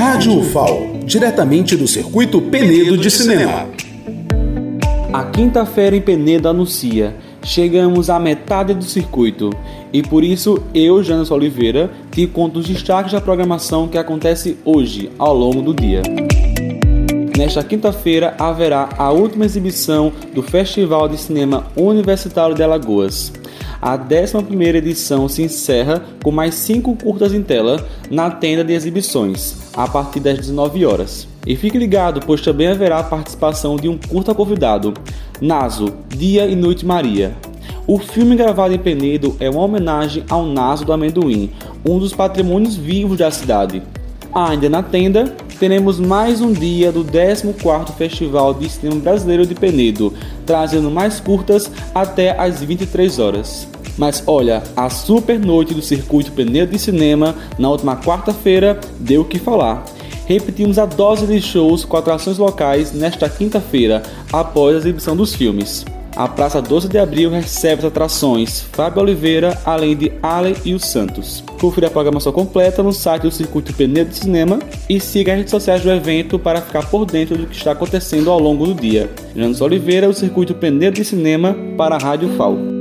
Rádio UFAL, diretamente do circuito Penedo de Cinema. A quinta-feira em Penedo anuncia. Chegamos à metade do circuito e por isso eu, Janas Oliveira, te conto os destaques da programação que acontece hoje, ao longo do dia. Nesta quinta-feira haverá a última exibição do Festival de Cinema Universitário de Alagoas. A 11 edição se encerra com mais cinco curtas em tela na tenda de exibições, a partir das 19 horas. E fique ligado, pois também haverá a participação de um curta convidado, Naso, Dia e Noite Maria. O filme gravado em Penedo é uma homenagem ao Naso do Amendoim, um dos patrimônios vivos da cidade. Ainda na tenda, teremos mais um dia do 14º Festival de Cinema Brasileiro de Penedo, trazendo mais curtas até às 23 horas. Mas olha, a super noite do circuito Penedo de Cinema na última quarta-feira deu o que falar. Repetimos a dose de shows com atrações locais nesta quinta-feira, após a exibição dos filmes. A Praça 12 de Abril recebe as atrações Fábio Oliveira, além de Ale e os Santos. Confira a programação completa no site do Circuito Penedo de Cinema e siga as redes sociais do evento para ficar por dentro do que está acontecendo ao longo do dia. Janos Oliveira, o Circuito Penedo de Cinema para a Rádio FAO.